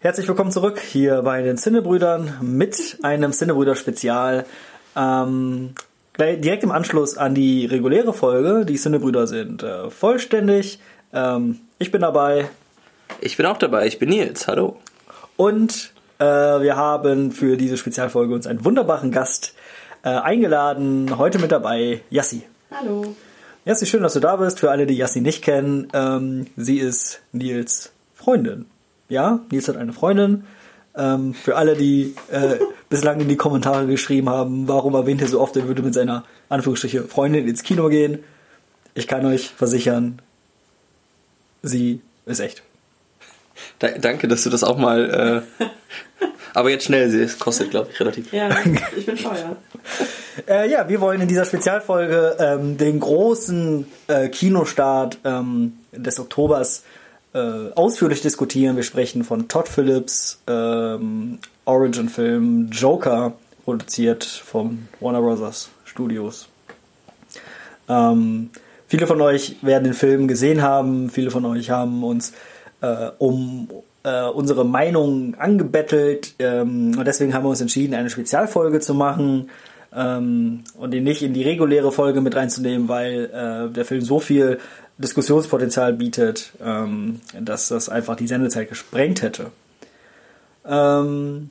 Herzlich willkommen zurück hier bei den Zinnebrüdern mit einem Zinnebrüder-Spezial. Ähm, direkt im Anschluss an die reguläre Folge. Die Zinnebrüder sind äh, vollständig. Ähm, ich bin dabei. Ich bin auch dabei. Ich bin Nils. Hallo. Und äh, wir haben für diese Spezialfolge uns einen wunderbaren Gast äh, eingeladen. Heute mit dabei Yassi. Hallo. Yassi, schön, dass du da bist. Für alle, die Yassi nicht kennen, ähm, sie ist Nils Freundin ja, Nils hat eine Freundin. Ähm, für alle, die äh, bislang in die Kommentare geschrieben haben, warum erwähnt er so oft, er würde mit seiner Anführungsstriche Freundin ins Kino gehen. Ich kann euch versichern, sie ist echt. Da, danke, dass du das auch mal. Äh, aber jetzt schnell, es kostet, glaube ich, relativ. Ja, ich bin teuer. äh, ja, wir wollen in dieser Spezialfolge ähm, den großen äh, Kinostart ähm, des Oktobers äh, ausführlich diskutieren. Wir sprechen von Todd Phillips ähm, Origin-Film Joker, produziert vom Warner Bros. Studios. Ähm, viele von euch werden den Film gesehen haben, viele von euch haben uns äh, um äh, unsere Meinung angebettelt ähm, und deswegen haben wir uns entschieden, eine Spezialfolge zu machen ähm, und ihn nicht in die reguläre Folge mit reinzunehmen, weil äh, der Film so viel Diskussionspotenzial bietet, ähm, dass das einfach die Sendezeit gesprengt hätte. Ähm,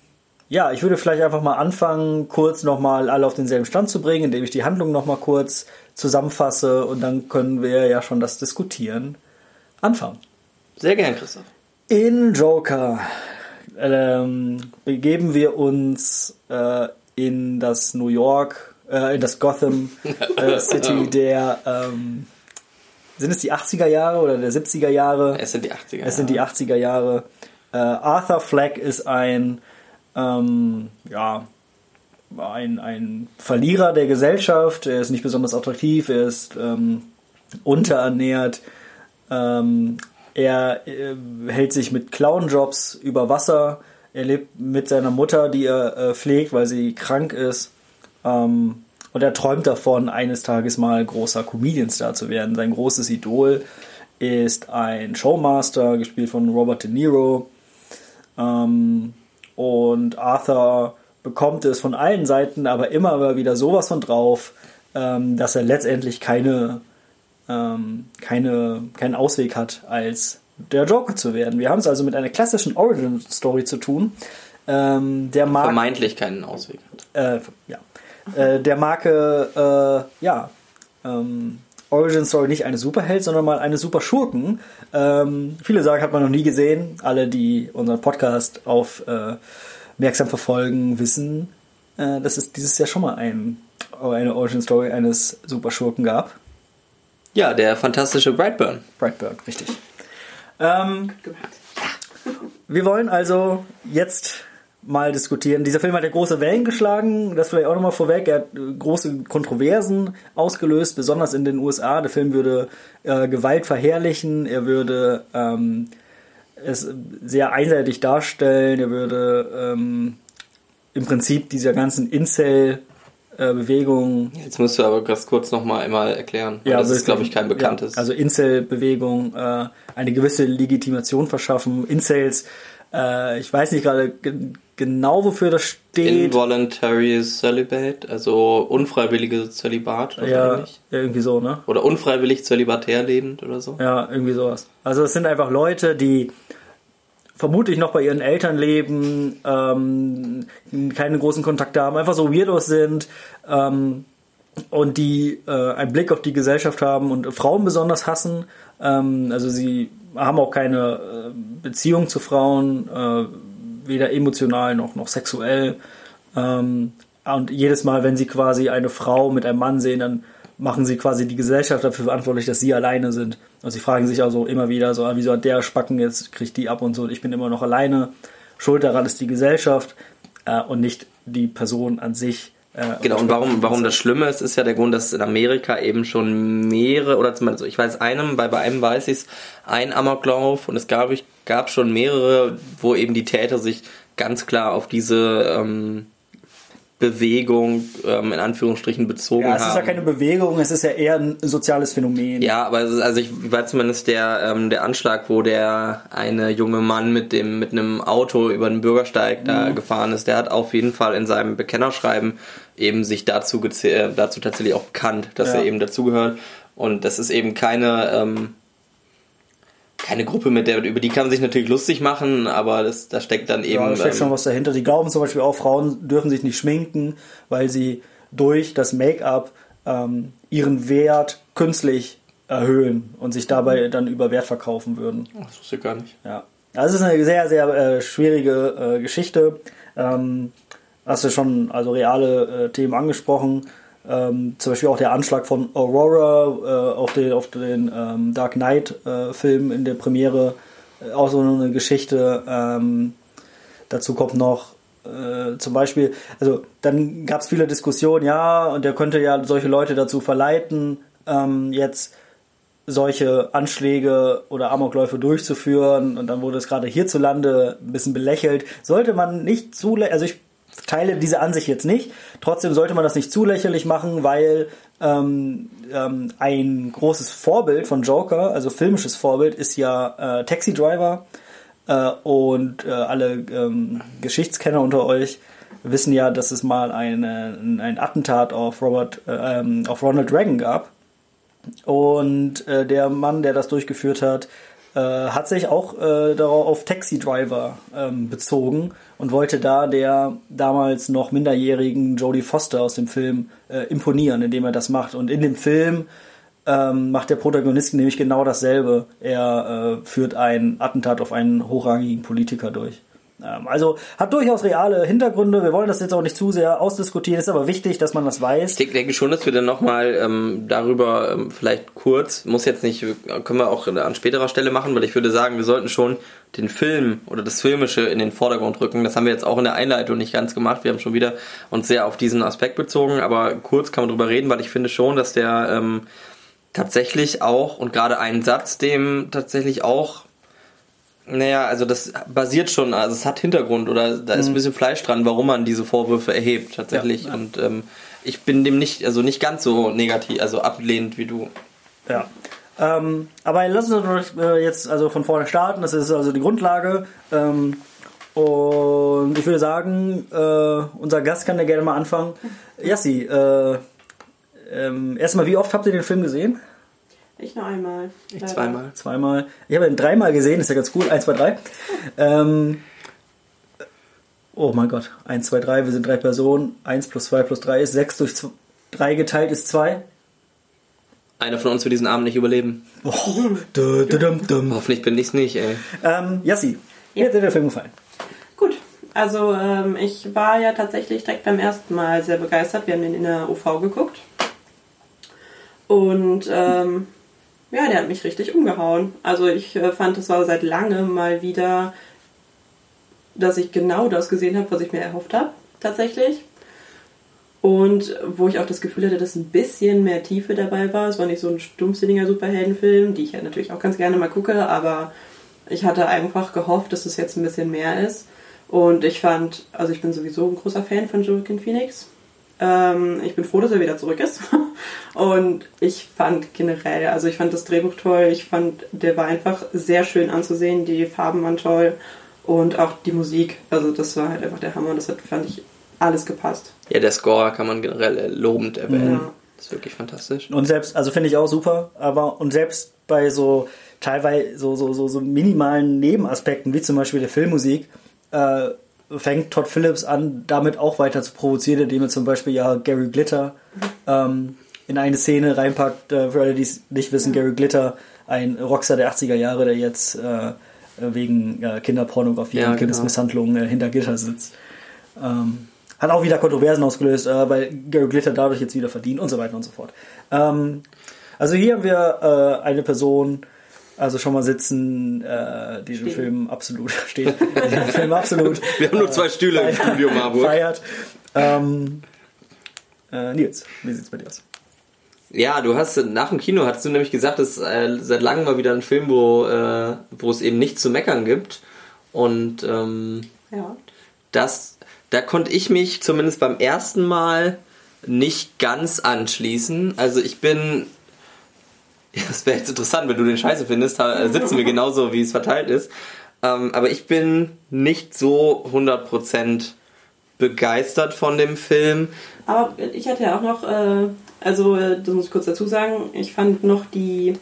ja, ich würde vielleicht einfach mal anfangen, kurz nochmal alle auf denselben Stand zu bringen, indem ich die Handlung nochmal kurz zusammenfasse und dann können wir ja schon das Diskutieren anfangen. Sehr gern, Christoph. In Joker ähm, begeben wir uns äh, in das New York, äh, in das Gotham äh, City der ähm, sind es die 80er Jahre oder der 70er Jahre? Es sind die 80er Jahre. Es sind die 80er Jahre. Äh, Arthur Fleck ist ein, ähm, ja, ein, ein Verlierer der Gesellschaft. Er ist nicht besonders attraktiv, er ist ähm, unterernährt. Ähm, er äh, hält sich mit Clownjobs über Wasser. Er lebt mit seiner Mutter, die er äh, pflegt, weil sie krank ist. Ähm, und er träumt davon, eines Tages mal großer Comedian-Star zu werden. Sein großes Idol ist ein Showmaster, gespielt von Robert De Niro. Ähm, und Arthur bekommt es von allen Seiten, aber immer wieder sowas von drauf, ähm, dass er letztendlich keine, ähm, keine, keinen Ausweg hat, als der Joker zu werden. Wir haben es also mit einer klassischen Origin-Story zu tun. Ähm, der mag, Vermeintlich keinen Ausweg hat. Äh, ja äh, der Marke, äh, ja, ähm, Origin Story nicht eine Superheld, sondern mal eine Super Schurken. Ähm, viele sagen, hat man noch nie gesehen. Alle, die unseren Podcast auf äh, merksam verfolgen, wissen, äh, dass es dieses Jahr schon mal ein, eine Origin Story eines Super Schurken gab. Ja, der fantastische Brightburn. Brightburn, richtig. Ähm, wir wollen also jetzt mal diskutieren. Dieser Film hat ja große Wellen geschlagen, das vielleicht auch nochmal vorweg. Er hat äh, große Kontroversen ausgelöst, besonders in den USA. Der Film würde äh, Gewalt verherrlichen, er würde ähm, es sehr einseitig darstellen, er würde ähm, im Prinzip dieser ganzen Incel äh, Bewegung. Jetzt musst du aber ganz kurz nochmal einmal erklären. Ja, das ist, glaube ich, kein bekanntes. Ja, also Incel-Bewegung äh, eine gewisse Legitimation verschaffen. Incels, äh, ich weiß nicht gerade genau, wofür das steht. Involuntary Celibate, also unfreiwillige Zölibat. Ja, ähnlich. irgendwie so, ne? Oder unfreiwillig zölibatär lebend oder so. Ja, irgendwie sowas. Also es sind einfach Leute, die vermutlich noch bei ihren Eltern leben, ähm, keine großen Kontakte haben, einfach so Weirdos sind ähm, und die äh, einen Blick auf die Gesellschaft haben und Frauen besonders hassen. Ähm, also sie haben auch keine äh, Beziehung zu Frauen, äh, weder emotional noch, noch sexuell. Ähm, und jedes Mal, wenn sie quasi eine Frau mit einem Mann sehen, dann machen sie quasi die Gesellschaft dafür verantwortlich, dass sie alleine sind. Und sie fragen sich also immer wieder so, ah, wieso hat der Spacken jetzt, kriegt die ab und so, und ich bin immer noch alleine. Schuld daran ist die Gesellschaft äh, und nicht die Person an sich. Äh, genau, und warum, warum das Schlimme ist, ist ja der Grund, dass in Amerika eben schon mehrere, oder zumindest, ich weiß einem, bei, bei einem weiß ich es, ein Amoklauf und es gab, ich, gab schon mehrere, wo eben die Täter sich ganz klar auf diese ähm, Bewegung ähm, in Anführungsstrichen bezogen Ja, haben. es ist ja keine Bewegung, es ist ja eher ein soziales Phänomen. Ja, aber es ist, also ich war zumindest der ähm, der Anschlag, wo der eine junge Mann mit dem mit einem Auto über den Bürgersteig da gefahren ist, der hat auf jeden Fall in seinem Bekennerschreiben eben sich dazu äh, dazu tatsächlich auch bekannt, dass Ja. er eben dazugehört und das ist eben keine ähm, keine Gruppe, mit der über die kann man sich natürlich lustig machen, aber das da steckt dann eben Ja, da steckt ähm, schon was dahinter. Die glauben zum Beispiel auch, Frauen dürfen sich nicht schminken, weil sie durch das Make-up ähm, ihren Wert künstlich erhöhen und sich dabei dann über Wert verkaufen würden. das wusste ich gar nicht. Ja. Also es ist eine sehr, sehr äh, schwierige äh, Geschichte. Ähm, hast du schon also reale äh, Themen angesprochen. Ähm, zum Beispiel auch der Anschlag von Aurora äh, auf den, auf den ähm, Dark Knight-Film in der Premiere. Äh, auch so eine Geschichte. Ähm, dazu kommt noch äh, zum Beispiel, also dann gab es viele Diskussionen, ja, und der könnte ja solche Leute dazu verleiten, ähm, jetzt solche Anschläge oder Amokläufe durchzuführen und dann wurde es gerade hierzulande ein bisschen belächelt. Sollte man nicht zu, also ich teile diese Ansicht jetzt nicht, trotzdem sollte man das nicht zu lächerlich machen, weil ähm, ähm, ein großes Vorbild von Joker, also filmisches Vorbild, ist ja äh, Taxi Driver äh, und äh, alle ähm, Geschichtskenner unter euch wissen ja, dass es mal eine, ein Attentat auf Robert, äh, ähm, auf Ronald Reagan gab. Und äh, der Mann, der das durchgeführt hat, äh, hat sich auch äh, darauf auf Taxi Driver ähm, bezogen und wollte da der damals noch minderjährigen Jodie Foster aus dem Film äh, imponieren, indem er das macht. Und in dem Film ähm, macht der Protagonist nämlich genau dasselbe. Er äh, führt ein Attentat auf einen hochrangigen Politiker durch. Ähm, also hat durchaus reale Hintergründe. Wir wollen das jetzt auch nicht zu sehr ausdiskutieren. Ist aber wichtig, dass man das weiß. Ich denke schon, dass wir dann nochmal ähm, darüber ähm, vielleicht kurz, muss jetzt nicht, können wir auch an späterer Stelle machen, weil ich würde sagen, wir sollten schon den Film oder das Filmische in den Vordergrund rücken. Das haben wir jetzt auch in der Einleitung nicht ganz gemacht. Wir haben schon wieder uns sehr auf diesen Aspekt bezogen, aber kurz kann man drüber reden, weil ich finde schon, dass der ähm, tatsächlich auch und gerade einen Satz, dem tatsächlich auch naja, also das basiert schon, also es hat Hintergrund oder da ist ein bisschen Fleisch dran, warum man diese Vorwürfe erhebt tatsächlich. Ja. Und ähm, ich bin dem nicht, also nicht ganz so negativ, also ablehnend wie du. Ja. Ähm, aber Sie uns äh, jetzt also von vorne starten. Das ist also die Grundlage. Ähm, und ich würde sagen, äh, unser Gast kann ja gerne mal anfangen. Yassi, äh, ähm, erstmal, wie oft habt ihr den Film gesehen? Ich nur einmal. Ich leider. zweimal. Zweimal. Ich habe ihn dreimal gesehen, ist ja ganz cool. Eins, zwei, drei. Ähm, oh mein Gott. Eins, zwei, drei. Wir sind drei Personen. Eins plus zwei plus drei ist sechs durch zwei, drei geteilt ist zwei. Einer von uns wird diesen Abend nicht überleben. Oh, dü, dü, dum, dum. Hoffentlich bin ich's nicht, ey. Ähm, Yassi, wie Ja. hat dir der Film gefallen? Gut, also ähm, ich war ja tatsächlich direkt beim ersten Mal sehr begeistert. Wir haben den in der UV geguckt. Und ähm, ja, der hat mich richtig umgehauen. Also ich äh, fand, es war seit langem mal wieder, dass ich genau das gesehen habe, was ich mir erhofft habe, tatsächlich. Und wo ich auch das Gefühl hatte, dass ein bisschen mehr Tiefe dabei war. Es war nicht so ein stumpfsinniger Superheldenfilm, die ich ja natürlich auch ganz gerne mal gucke, aber ich hatte einfach gehofft, dass es jetzt ein bisschen mehr ist. Und ich fand, also ich bin sowieso ein großer Fan von Joaquin Phoenix. Ähm, ich bin froh, dass er wieder zurück ist. Und ich fand generell, also ich fand das Drehbuch toll. Ich fand, der war einfach sehr schön anzusehen. Die Farben waren toll. Und auch die Musik. Also das war halt einfach der Hammer. Das hat, fand ich, alles gepasst. Ja, der Score kann man generell äh, lobend erwähnen. Ja. Das ist wirklich fantastisch. Und selbst, also finde ich auch super, aber und selbst bei so teilweise so, so, so, so minimalen Nebenaspekten, wie zum Beispiel der Filmmusik, äh, fängt Todd Phillips an, damit auch weiter zu provozieren, indem er zum Beispiel ja Gary Glitter ähm, in eine Szene reinpackt. Äh, für alle, die es nicht wissen, Gary Glitter, ein Rockstar der 80er Jahre, der jetzt äh, wegen äh, Kinderpornografie Ja, und genau. Kindesmisshandlung äh, hinter Gitter sitzt. Ähm, hat auch wieder Kontroversen ausgelöst, äh, weil Gary Glitter dadurch jetzt wieder verdient und so weiter und so fort. Ähm, also hier haben wir äh, eine Person, also schon mal sitzen, äh, die den Stehen. Film absolut steht, Film absolut Wir haben nur zwei Stühle im feiert- Studio, Marburg. feiert. Ähm, äh, Nils, wie sieht's bei dir aus? Ja, du hast nach dem Kino hast du nämlich gesagt, dass äh, seit langem mal wieder ein Film, wo, äh, wo es eben nichts zu meckern gibt. Und ähm, Ja. das da konnte ich mich zumindest beim ersten Mal nicht ganz anschließen. Also ich bin. Das wäre jetzt interessant, wenn du den Scheiße findest, da sitzen wir genauso, wie es verteilt ist. Ähm, aber ich bin nicht so 100% begeistert von dem Film. Aber ich hatte ja auch noch, äh, also äh, das muss ich kurz dazu sagen, ich fand noch die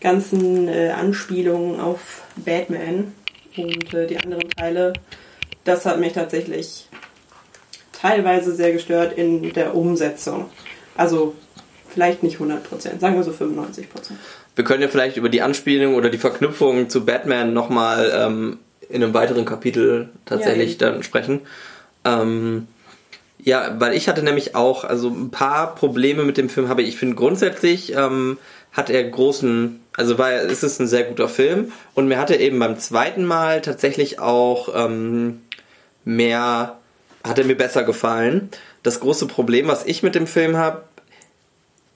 ganzen äh, Anspielungen auf Batman und äh, die anderen Teile, das hat mich tatsächlich teilweise sehr gestört in der Umsetzung. Also vielleicht nicht 100%, sagen wir so 95%. Wir können ja vielleicht über die Anspielung oder die Verknüpfung zu Batman nochmal ähm, in einem weiteren Kapitel tatsächlich ja, dann sprechen. Ähm, ja, weil ich hatte nämlich auch, also ein paar Probleme mit dem Film habe ich. Ich finde grundsätzlich ähm, hat er großen, also war es ist ein sehr guter Film und mir hat er eben beim zweiten Mal tatsächlich auch ähm, mehr, hat er mir besser gefallen. Das große Problem, was ich mit dem Film habe,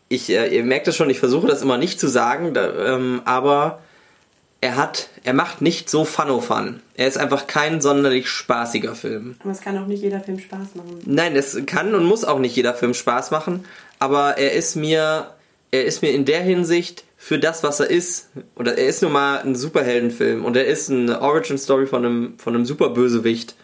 ich, äh, ihr merkt es schon, ich versuche das immer nicht zu sagen, da, ähm, aber er hat, er macht nicht so Fun-O-Fun. Er ist einfach kein sonderlich spaßiger Film. Aber es kann auch nicht jeder Film Spaß machen. Nein, es kann und muss auch nicht jeder Film Spaß machen, aber er ist mir, er ist mir in der Hinsicht für das, was er ist, oder er ist nun mal ein Superheldenfilm und er ist eine Origin-Story von einem, von einem Superbösewicht.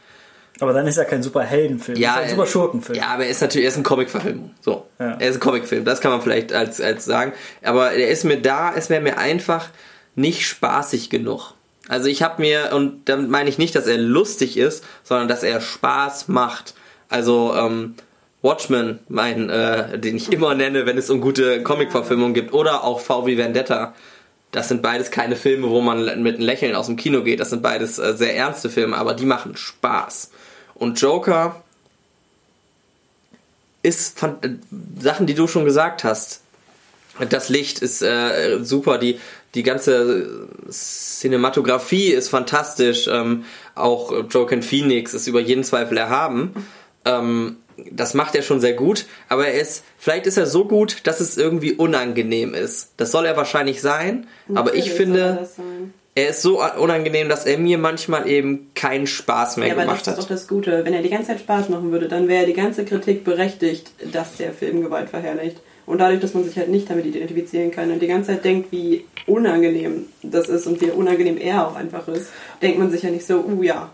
Aber dann ist er kein Superheldenfilm, ja, ist ein Superschurkenfilm. Ja, aber er ist natürlich, er ist ein Comicverfilmung. So. Ja. Er ist ein Comicfilm, das kann man vielleicht als, als sagen. Aber er ist mir da, es wäre mir einfach, nicht spaßig genug. Also ich habe mir, und damit meine ich nicht, dass er lustig ist, sondern dass er Spaß macht. Also ähm, Watchmen, mein, äh, den ich immer nenne, wenn es um gute Comic-Verfilmungen gibt, oder auch VW Vendetta. Das sind beides keine Filme, wo man mit einem Lächeln aus dem Kino geht. Das sind beides äh, sehr ernste Filme, aber die machen Spaß. Und Joker ist von, äh, Sachen, die du schon gesagt hast. Das Licht ist äh, super, die, die ganze Cinematografie ist fantastisch, ähm, auch Joker Phoenix ist über jeden Zweifel erhaben. Ähm, das macht er schon sehr gut, aber er ist, vielleicht ist er so gut, dass es irgendwie unangenehm ist. Das soll er wahrscheinlich sein, aber ich finde, er ist so unangenehm, dass er mir manchmal eben keinen Spaß mehr ja, gemacht hat. Das ist doch das Gute. Wenn er die ganze Zeit Spaß machen würde, dann wäre die ganze Kritik berechtigt, dass der Film Gewalt verherrlicht. Und dadurch, dass man sich halt nicht damit identifizieren kann und die ganze Zeit denkt, wie unangenehm das ist und wie unangenehm er auch einfach ist, denkt man sich ja nicht so, uh ja.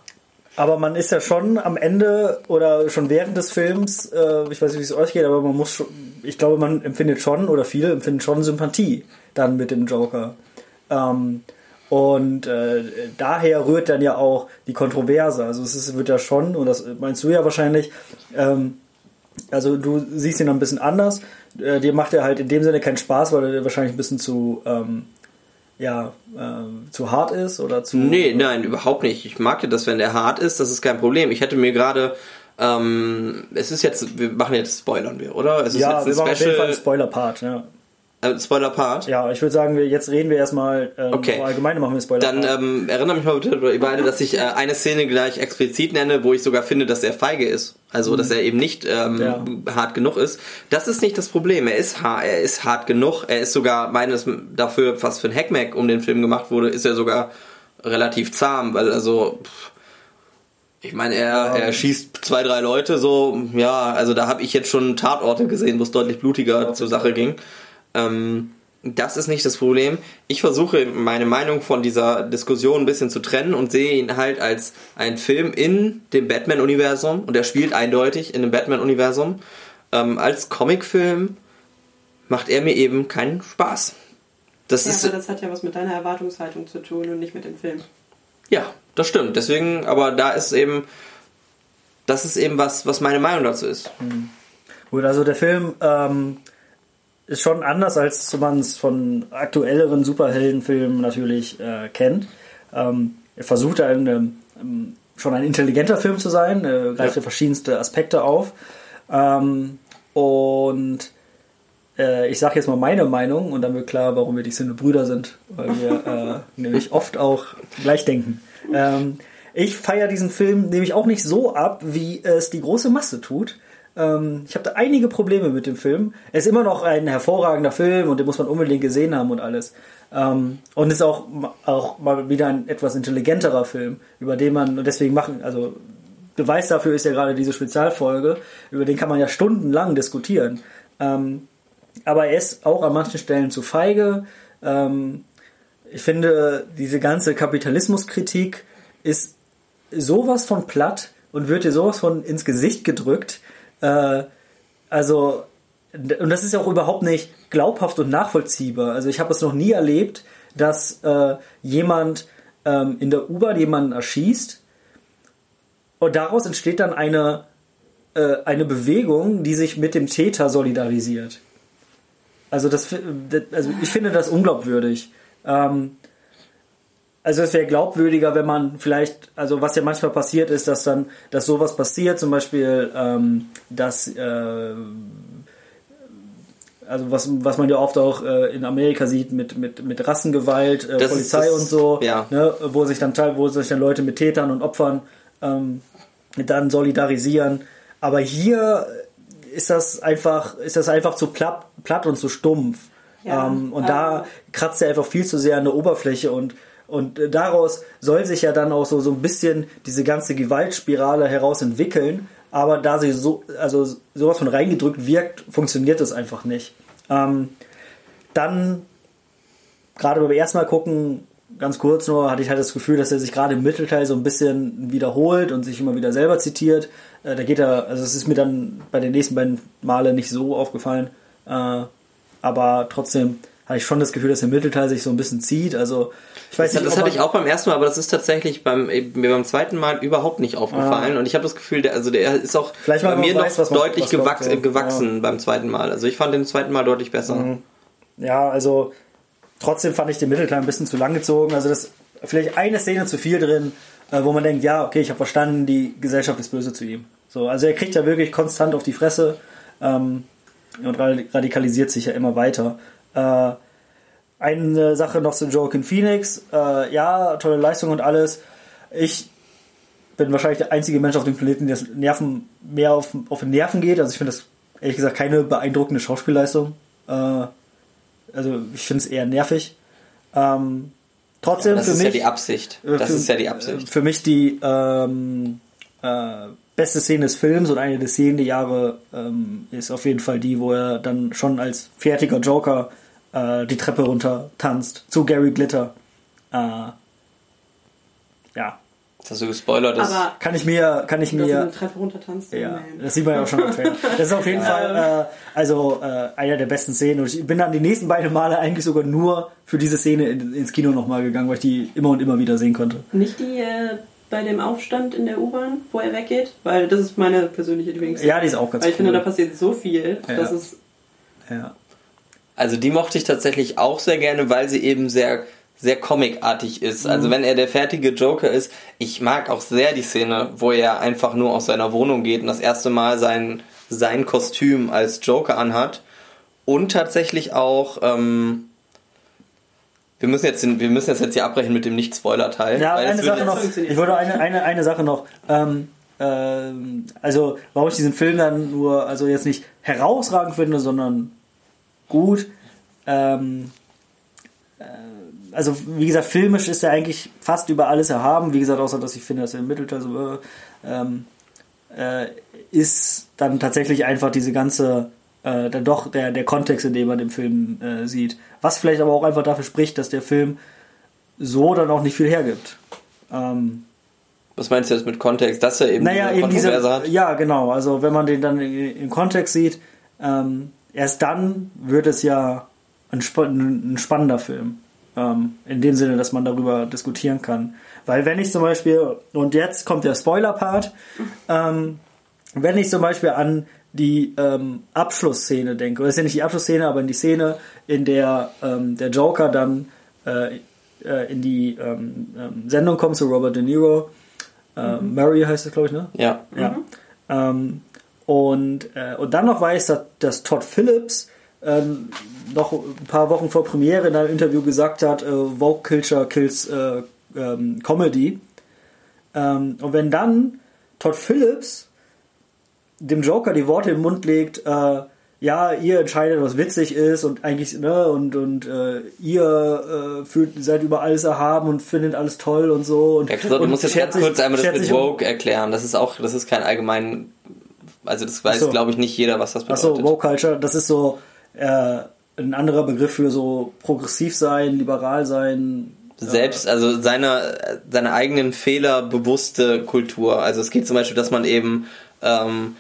Aber man ist ja schon am Ende oder schon während des Films, äh, ich weiß nicht, wie es euch geht, aber man muss schon, ich glaube, man empfindet schon oder viele empfinden schon Sympathie dann mit dem Joker. Ähm, und äh, daher rührt dann ja auch die Kontroverse. Also es ist, wird ja schon, und das meinst du ja wahrscheinlich, ähm, also du siehst ihn dann ein bisschen anders. Äh, dir macht er halt in dem Sinne keinen Spaß, weil er wahrscheinlich ein bisschen zu, ähm, ja, äh, zu hart ist oder zu. Nee, nein, überhaupt nicht. Ich mag ja das, wenn er hart ist, das ist kein Problem. Ich hätte mir gerade. Ähm, es ist jetzt, wir machen jetzt Spoilern wir, oder? Es ist ja, jetzt wir machen auf jeden Fall Spoiler-Part, ja. Äh, Spoiler-Part? Ja, ich würde sagen, wir, jetzt reden wir erstmal ähm, okay. allgemein machen wir Spoiler. Dann ähm, erinnere mich mal bitte, ihr beide, dass ich äh, eine Szene gleich explizit nenne, wo ich sogar finde, dass er feige ist. Also, mhm. dass er eben nicht ähm, ja. hart genug ist. Das ist nicht das Problem. Er ist, hart, er ist hart genug. Er ist sogar meines dafür, was für ein Hackmack um den Film gemacht wurde, ist er sogar relativ zahm, weil also. Pff, ich meine, er, er schießt zwei, drei Leute so, ja, also da habe ich jetzt schon Tatorte gesehen, wo es deutlich blutiger ja, zur Sache ging. Ähm, das ist nicht das Problem. Ich versuche meine Meinung von dieser Diskussion ein bisschen zu trennen und sehe ihn halt als einen Film in dem Batman-Universum und er spielt eindeutig in dem Batman-Universum. Ähm, als Comicfilm macht er mir eben keinen Spaß. Das ja, ist, aber das hat ja was mit deiner Erwartungshaltung zu tun und nicht mit dem Film. Ja, das stimmt. Deswegen, aber da ist eben, das ist eben was, was meine Meinung dazu ist. Mhm. Gut, also der Film ähm, ist schon anders, als man es von aktuelleren Superheldenfilmen natürlich äh, kennt. Ähm, er versucht ein, ähm, schon ein intelligenter Film zu sein, äh, greift ja. verschiedenste Aspekte auf. Ähm, und äh, ich sage jetzt mal meine Meinung und dann wird klar, warum wir die Sinne Brüder sind, weil wir äh, nämlich oft auch gleich denken. Ähm, ich feiere diesen Film nämlich auch nicht so ab, wie es die große Masse tut. Ähm, ich habe da einige Probleme mit dem Film. Er ist immer noch ein hervorragender Film und den muss man unbedingt gesehen haben und alles. Ähm, und ist auch, auch mal wieder ein etwas intelligenterer Film, über den man, und deswegen machen, also Beweis dafür ist ja gerade diese Spezialfolge, über den kann man ja stundenlang diskutieren. Ähm, aber er ist auch an manchen Stellen zu feige. Ähm, ich finde, diese ganze Kapitalismuskritik ist sowas von platt und wird dir sowas von ins Gesicht gedrückt. Äh, also, und das ist ja auch überhaupt nicht glaubhaft und nachvollziehbar. Also ich habe es noch nie erlebt, dass äh, jemand ähm, in der U-Bahn jemanden erschießt und daraus entsteht dann eine, äh, eine Bewegung, die sich mit dem Täter solidarisiert. Also, das, also ich finde das unglaubwürdig. Ähm, also es wäre glaubwürdiger, wenn man vielleicht, also was ja manchmal passiert ist, dass dann, dass sowas passiert, zum Beispiel, ähm, dass äh, also was, was man ja oft auch äh, in Amerika sieht mit, mit, mit Rassengewalt, äh, Polizei das, und so, ja. ne, wo sich dann wo sich dann Leute mit Tätern und Opfern ähm, dann solidarisieren. Aber hier ist das einfach, ist das einfach zu platt, platt und zu stumpf. Ja, ähm, und ähm, da kratzt er einfach viel zu sehr an der Oberfläche und und daraus soll sich ja dann auch so, so ein bisschen diese ganze Gewaltspirale heraus entwickeln. Aber da sie so, also sowas von reingedrückt wirkt, funktioniert das einfach nicht. Ähm, dann, gerade beim ersten Mal gucken, ganz kurz nur, hatte ich halt das Gefühl, dass er sich gerade im Mittelteil so ein bisschen wiederholt und sich immer wieder selber zitiert. Äh, da geht er, also es ist mir dann bei den nächsten beiden Male nicht so aufgefallen. Äh, aber trotzdem hatte ich schon das Gefühl, dass der Mittelteil sich so ein bisschen zieht. Also ich weiß das, nicht, das hatte ich auch beim ersten Mal, aber das ist tatsächlich beim, mir beim zweiten Mal überhaupt nicht aufgefallen. Ah. Und ich habe das Gefühl, der, also der ist auch Vielleicht bei mir weiß, noch deutlich gewachs ja. gewachsen ja. beim zweiten Mal. Also ich fand den zweiten Mal deutlich besser. Mhm. Ja, also trotzdem fand ich den Mittelteil ein bisschen zu lang gezogen. Also das vielleicht eine Szene zu viel drin, äh, wo man denkt, ja, okay, ich habe verstanden, die Gesellschaft ist böse zu ihm. So, also er kriegt ja wirklich konstant auf die Fresse ähm, und radikalisiert sich ja immer weiter. Äh, eine Sache noch zu Joaquin Phoenix. Äh, ja, tolle Leistung und alles. Ich bin wahrscheinlich der einzige Mensch auf dem Planeten, der Nerven mehr auf, auf den Nerven geht. Also ich finde das ehrlich gesagt keine beeindruckende Schauspielleistung. Äh, also ich finde es eher nervig. Ähm, trotzdem ja, das für ist mich, ja die Absicht. Äh, das für, ist ja die Absicht. Für mich die ähm, äh, beste Szene des Films und eine der Szenen der Jahre ähm, ist auf jeden Fall die, wo er dann schon als fertiger Joker äh, die Treppe runter tanzt zu Gary Glitter. Äh, ja. Das hast du gespoilert. Das Aber kann ich mir, kann ich mir. Eine Treppe runter tanzt. Ja, das sieht man ja auch schon im Trailer. Das ist auf jeden Fall äh, also äh, einer der besten Szenen. Und ich bin dann die nächsten beiden Male eigentlich sogar nur für diese Szene in, ins Kino nochmal gegangen, weil ich die immer und immer wieder sehen konnte. Nicht die äh, bei dem Aufstand in der U-Bahn, wo er weggeht, weil das ist meine persönliche Lieblingsszene. Ja, die ist auch ganz Weil ich cool. finde, da passiert so viel, ja. dass es ja. Also die mochte ich tatsächlich auch sehr gerne, weil sie eben sehr sehr comicartig ist. Also mhm. Also wenn er der fertige Joker ist, ich mag auch sehr die Szene, wo er einfach nur aus seiner Wohnung geht und das erste Mal sein sein Kostüm als Joker anhat und tatsächlich auch ähm, wir müssen jetzt wir müssen jetzt, jetzt hier abbrechen mit dem Nicht-Spoiler-Teil. Ja, eine Sache noch. Ich wollte eine, eine, eine Sache noch. Ähm, ähm, also warum ich diesen Film dann nur also jetzt nicht herausragend finde, sondern gut. Ähm, äh, also wie gesagt, filmisch ist er eigentlich fast über alles erhaben. Wie gesagt, außer dass ich finde, dass er im Mittelteil so äh, ähm, äh, ist dann tatsächlich einfach diese ganze äh, dann doch der, der Kontext, in dem man den Film äh, sieht. Was vielleicht aber auch einfach dafür spricht, dass der Film so dann auch nicht viel hergibt. Ähm, was meinst du jetzt mit Kontext, dass er eben naja, diese eben diese, hat? Ja, genau. Also wenn man den dann im Kontext sieht, ähm, erst dann wird es ja ein, ein spannender Film. Ähm, in dem Sinne, dass man darüber diskutieren kann. Weil wenn ich zum Beispiel, und jetzt kommt der Spoiler-Part, ähm, wenn ich zum Beispiel an die ähm, Abschlussszene denke, das ist ja nicht die Abschlussszene, aber in die Szene, in der ähm, der Joker dann äh, äh, in die ähm, ähm, Sendung kommt zu Robert De Niro, äh, mhm. Murray heißt es, glaube ich, ne? Ja. ja. Mhm. Und, äh, und dann noch weiß, dass, dass Todd Phillips ähm, noch ein paar Wochen vor Premiere in einem Interview gesagt hat, äh, Vogue Culture kills äh, ähm, Comedy. Ähm, und wenn dann Todd Phillips dem Joker die Worte im Mund legt, äh, ja, ihr entscheidet, was witzig ist und eigentlich, ne, und, und äh, ihr äh, fühlt, seid über alles erhaben und findet alles toll und so. Und, Ja, so, du und musst jetzt ganz kurz einmal das mit um- Vogue erklären. Das ist auch, das ist kein allgemein, also das weiß, so. glaube ich, nicht jeder, was das Achso, bedeutet. Woke Culture, das ist so äh, ein anderer Begriff für so progressiv sein, liberal sein. Selbst, also seine, seine eigenen Fehler bewusste Kultur. Also es geht zum Beispiel, dass man eben ähm,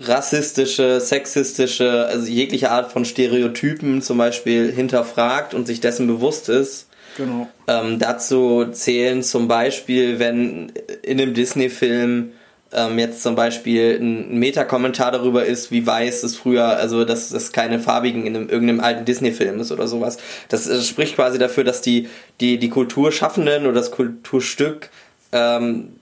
rassistische, sexistische, also jegliche Art von Stereotypen zum Beispiel hinterfragt und sich dessen bewusst ist. Genau. Ähm, dazu zählen zum Beispiel, wenn in einem Disney-Film ähm, jetzt zum Beispiel ein Meta-Kommentar darüber ist, wie weiß es früher, also dass das keine farbigen in einem, irgendeinem alten Disney-Film ist oder sowas. Das äh, spricht quasi dafür, dass die, die, die Kulturschaffenden oder das Kulturstück ähm,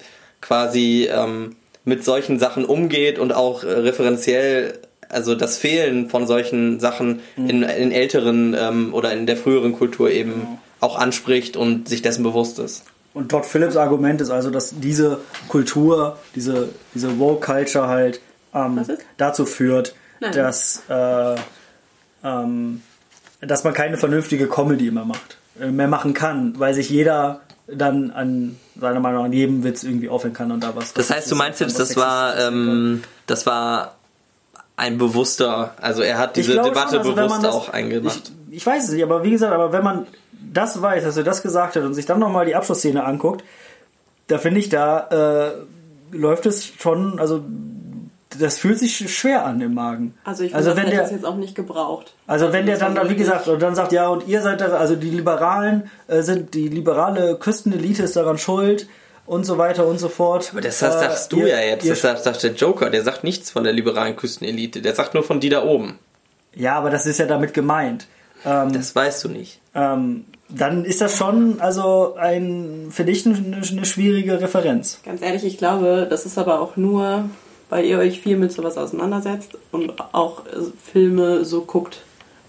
quasi ähm, mit solchen Sachen umgeht und auch äh, referenziell also das Fehlen von solchen Sachen in, in älteren ähm, oder in der früheren Kultur eben auch anspricht und sich dessen bewusst ist. Und Todd Phillips Argument ist also, dass diese Kultur, diese, diese Woke Culture halt ähm, dazu führt, Nein. dass, äh, ähm, dass man keine vernünftige Comedy mehr macht, äh, mehr machen kann, weil sich jeder dann an seiner Meinung nach an jedem Witz irgendwie aufhören kann und da was. Das heißt, du meinst jetzt, das war, ähm, das war ein bewusster, also er hat diese Debatte schon, also bewusst das- auch eingemacht. Ich, ich weiß es nicht, aber wie gesagt, aber wenn man das weiß, dass er das gesagt hat und sich dann nochmal die Abschlussszene anguckt, da finde ich, da äh, läuft es schon, also das fühlt sich schwer an im Magen. Also ich also finde, das der, es jetzt auch nicht gebraucht. also wenn der das war dann, da, wie gesagt, und dann sagt, ja, und ihr seid da, also die Liberalen äh, sind, die liberale Küstenelite ist daran schuld und so weiter und so fort. Aber das, das Äh, sagst du ihr- ja jetzt, das sagt, sagt der Joker, der sagt nichts von der liberalen Küstenelite, der sagt nur von die da oben. ja, aber das ist ja damit gemeint. Ähm, Das weißt du nicht. ähm, dann ist das schon also ein für dich eine, eine schwierige Referenz. Ganz ehrlich, ich glaube, das ist aber auch nur, weil ihr euch viel mit sowas auseinandersetzt und auch äh, Filme so guckt,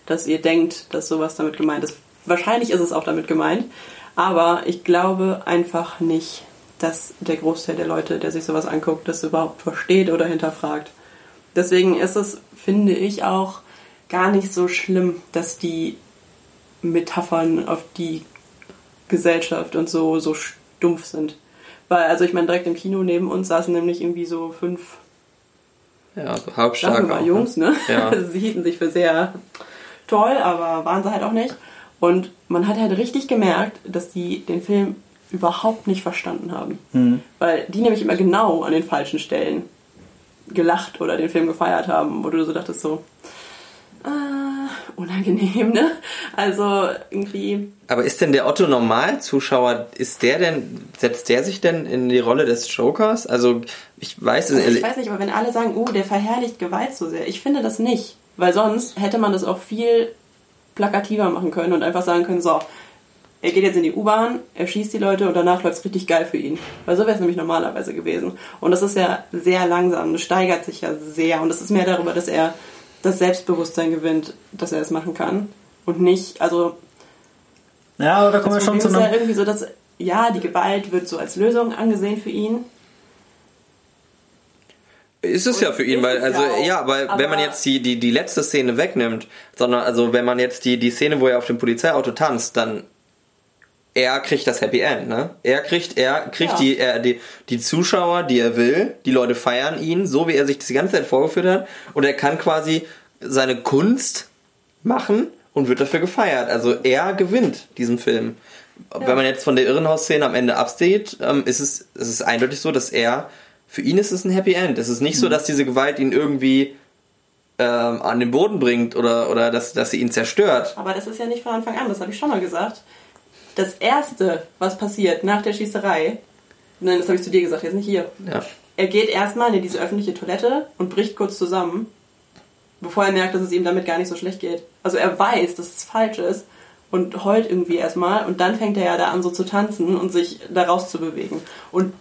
dass ihr denkt, dass sowas damit gemeint ist. Wahrscheinlich ist es auch damit gemeint, aber ich glaube einfach nicht, dass der Großteil der Leute, der sich sowas anguckt, das überhaupt versteht oder hinterfragt. Deswegen ist es, finde ich, auch gar nicht so schlimm, dass die Metaphern auf die Gesellschaft und so so stumpf sind. Weil, also ich meine, direkt im Kino neben uns saßen nämlich irgendwie so fünf, Ja, so sagen wir halbstark. mal, auch, Jungs, ne? Ja. Sie hielten sich für sehr toll, aber waren sie halt auch nicht. Und man hat halt richtig gemerkt, dass die den Film überhaupt nicht verstanden haben. Mhm. Weil die nämlich immer genau an den falschen Stellen gelacht oder den Film gefeiert haben, wo du so dachtest so, ah, unangenehm, ne? Also irgendwie, Aber ist denn der Otto Normalzuschauer, ist der denn, setzt der sich denn in die Rolle des Jokers? Also ich weiß es also ich weiß nicht, aber wenn alle sagen, oh, der verherrlicht Gewalt so sehr, ich finde das nicht. Weil sonst hätte man das auch viel plakativer machen können und einfach sagen können, so, er geht jetzt in die U-Bahn, er schießt die Leute und danach läuft es richtig geil für ihn. Weil so wäre es nämlich normalerweise gewesen. Und das ist ja sehr langsam, das steigert sich ja sehr. Und das ist mehr darüber, dass er das Selbstbewusstsein gewinnt, dass er es machen kann. Und nicht, also Ja, aber da kommen wir das schon zu ist ja einem. irgendwie so, dass, ja, die Gewalt wird so als Lösung angesehen für ihn. Ist es ja für ihn, weil, also, ja auch, ja, weil, wenn man jetzt die, die, die letzte Szene wegnimmt, sondern, also, wenn man jetzt die, die Szene, wo er auf dem Polizeiauto tanzt, dann, er kriegt das Happy End, ne? Er kriegt, er kriegt Ja. die, er, die, die Zuschauer, die er will, die Leute feiern ihn, so wie er sich das die ganze Zeit vorgeführt hat, und er kann quasi seine Kunst machen und wird dafür gefeiert. Also, er gewinnt diesen Film. Wenn man jetzt von der Irrenhaus-Szene am Ende absteht, ähm, ist es, es ist eindeutig so, dass er, für ihn ist es ein Happy End. Es ist nicht so, dass diese Gewalt ihn irgendwie ähm, an den Boden bringt oder, oder dass, dass sie ihn zerstört. Aber das ist ja nicht von Anfang an, das habe ich schon mal gesagt. Das Erste, was passiert nach der Schießerei, nein, das habe ich zu dir gesagt, jetzt nicht hier. Ja. Er geht erstmal in diese öffentliche Toilette und bricht kurz zusammen, bevor er merkt, dass es ihm damit gar nicht so schlecht geht. Also er weiß, dass es falsch ist und heult irgendwie erstmal und dann fängt er ja da an so zu tanzen und sich da rauszubewegen. Und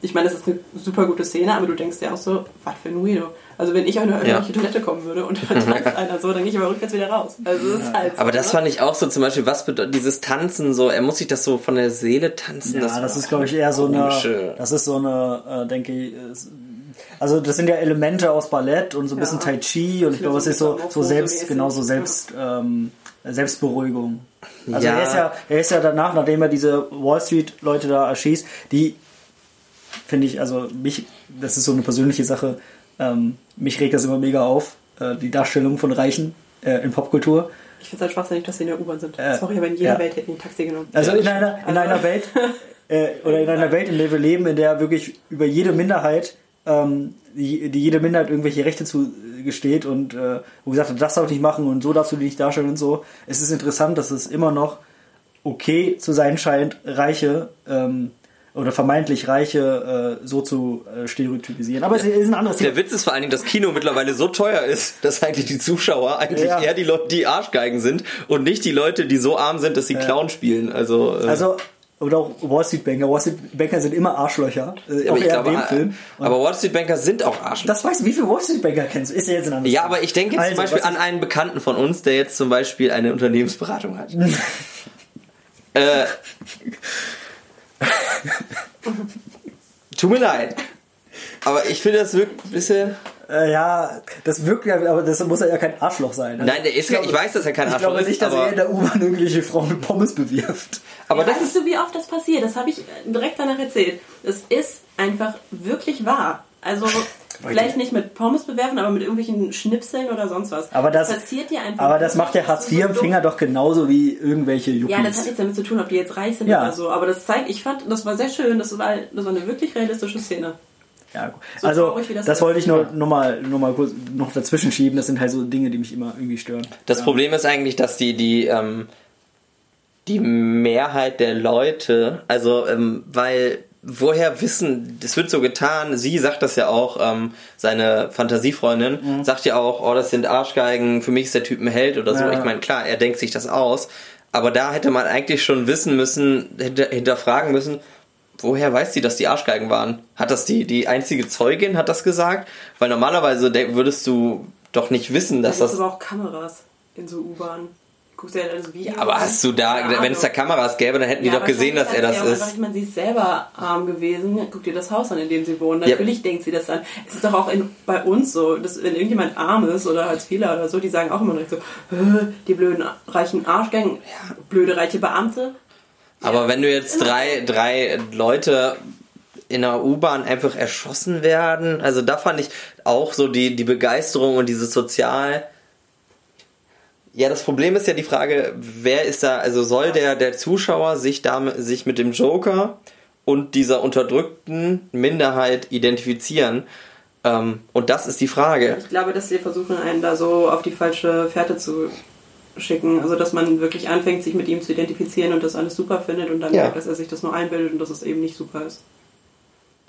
ich meine, das ist eine super gute Szene, aber du denkst dir auch so, was für ein Weirdo. Also wenn ich auf eine öffentliche Toilette kommen würde und da tanzt einer so, dann gehe ich aber rückwärts wieder raus. Also es ist halt so, Aber das ne? fand ich auch so zum Beispiel, was bedeutet dieses Tanzen so, er muss sich das so von der Seele tanzen. Ja, das, war ist, glaube ich, eher so eine. komische- Das ist so eine, äh, denke ich, also das sind ja Elemente aus Ballett und so ein bisschen Ja. Tai Chi und ich glaube, es ist so, so selbst, genau so selbst, ähm, Selbstberuhigung. Also Ja. er ist ja, er ist ja danach, nachdem er diese Wall Street Leute da erschießt, die finde ich, also mich, das ist so eine persönliche Sache, ähm, mich regt das immer mega auf, äh, die Darstellung von Reichen äh, in Popkultur. Ich finde es halt schwachsinnig, dass sie in der U-Bahn sind. Äh, Sorry, aber in jeder ja. Welt hätten die ein Taxi genommen. Also in einer, in Also- einer Welt, äh, oder in einer Welt, in der wir leben, in der wirklich über jede Minderheit, ähm, die, die jede Minderheit irgendwelche Rechte zugesteht und äh, wo gesagt wird, das darfst du nicht machen und so darfst du dich nicht darstellen und so. Es ist interessant, dass es immer noch okay zu sein scheint, Reiche ähm, oder vermeintlich Reiche äh, so zu äh, stereotypisieren. Aber es ist ein anderes Der Witz ist vor allen Dingen, dass Kino mittlerweile so teuer ist, dass eigentlich die Zuschauer eigentlich Ja. eher die Leute, die Arschgeigen sind und nicht die Leute, die so arm sind, dass sie Clown spielen. Also, äh, Also, oder auch Wall Street Banker. Wall Street Banker sind immer Arschlöcher. Äh, aber glaube, in dem Film. Und aber Wall Street Banker sind auch Arschlöcher. das weißt du, wie viele Wall Street Banker kennst du? Ist ja jetzt ein anderes Ja, Thema. aber ich denke jetzt Also, zum Beispiel an einen Bekannten von uns, der jetzt zum Beispiel eine Unternehmensberatung hat. äh, tut mir leid. Aber ich finde, das wirkt ein bisschen. Äh, ja, das wirkt ja, aber das muss ja kein Arschloch sein. Also, Nein, der ist, ich, weiß, dass er kein ich Arschloch glaube ist, nicht, dass aber, er in der U-Bahn irgendwelche Frauen mit Pommes bewirft. aber das weißt ist. du, wie oft das passiert? Das habe ich direkt danach erzählt. Es ist einfach wirklich wahr. Also vielleicht nicht mit Pommes bewerfen, aber mit irgendwelchen Schnipseln oder sonst was. Aber das, passiert dir einfach. aber das macht der Hartz-IV-Empfänger doch genauso wie irgendwelche Yuppies. Ja, das hat nichts damit zu tun, ob die jetzt reich sind Ja. oder so. Aber das zeigt, ich fand, das war sehr schön. Das war, das war eine wirklich realistische Szene. Ja, gut. So also, traurig, das das, wollte ich nur, nur, mal, nur mal kurz noch dazwischen schieben. Das sind halt so Dinge, die mich immer irgendwie stören. Das ja. Problem ist eigentlich, dass die, die, ähm, die Mehrheit der Leute, also, ähm, weil, woher wissen, das wird so getan, sie sagt das ja auch, ähm, seine Fantasiefreundin, Mhm. sagt ja auch, oh, das sind Arschgeigen, für mich ist der Typ ein Held oder so. Ja. Ich meine, klar, er denkt sich das aus, aber da hätte man eigentlich schon wissen müssen, hinter, hinterfragen müssen, woher weiß sie, dass die Arschgeigen waren? Hat das die, die einzige Zeugin, hat das gesagt? Weil normalerweise de- würdest du doch nicht wissen, dass Da das es aber auch Kameras in so U-Bahnen. Guckst du ja dann Videos. Ja, aber hast du da, wenn es da. Kameras gäbe, dann hätten die Ja, doch gesehen, dass er das ist. Einfach, ich meine, sie ist selber arm gewesen. Guck dir das Haus an, in dem sie wohnt. Natürlich denkt sie das an. Es ist doch auch in, bei uns so, dass wenn irgendjemand arm ist oder als Fehler oder so, die sagen auch immer direkt so, "Äh, die blöden reichen Arschgänge, blöde reiche Beamte. Aber wenn du jetzt drei, drei Leute in der U-Bahn einfach erschossen werden, also da fand ich auch so die, die Begeisterung und dieses Sozial. Ja, das Problem ist ja die Frage, wer ist da, also soll der, der Zuschauer sich damit, sich mit dem Joker und dieser unterdrückten Minderheit identifizieren? Ähm, und das ist die Frage. Ich glaube, dass sie versuchen, einen da so auf die falsche Fährte zu schicken. Also, dass man wirklich anfängt, sich mit ihm zu identifizieren und das alles super findet und dann Ja. merkt, dass er sich das nur einbildet und dass es eben nicht super ist.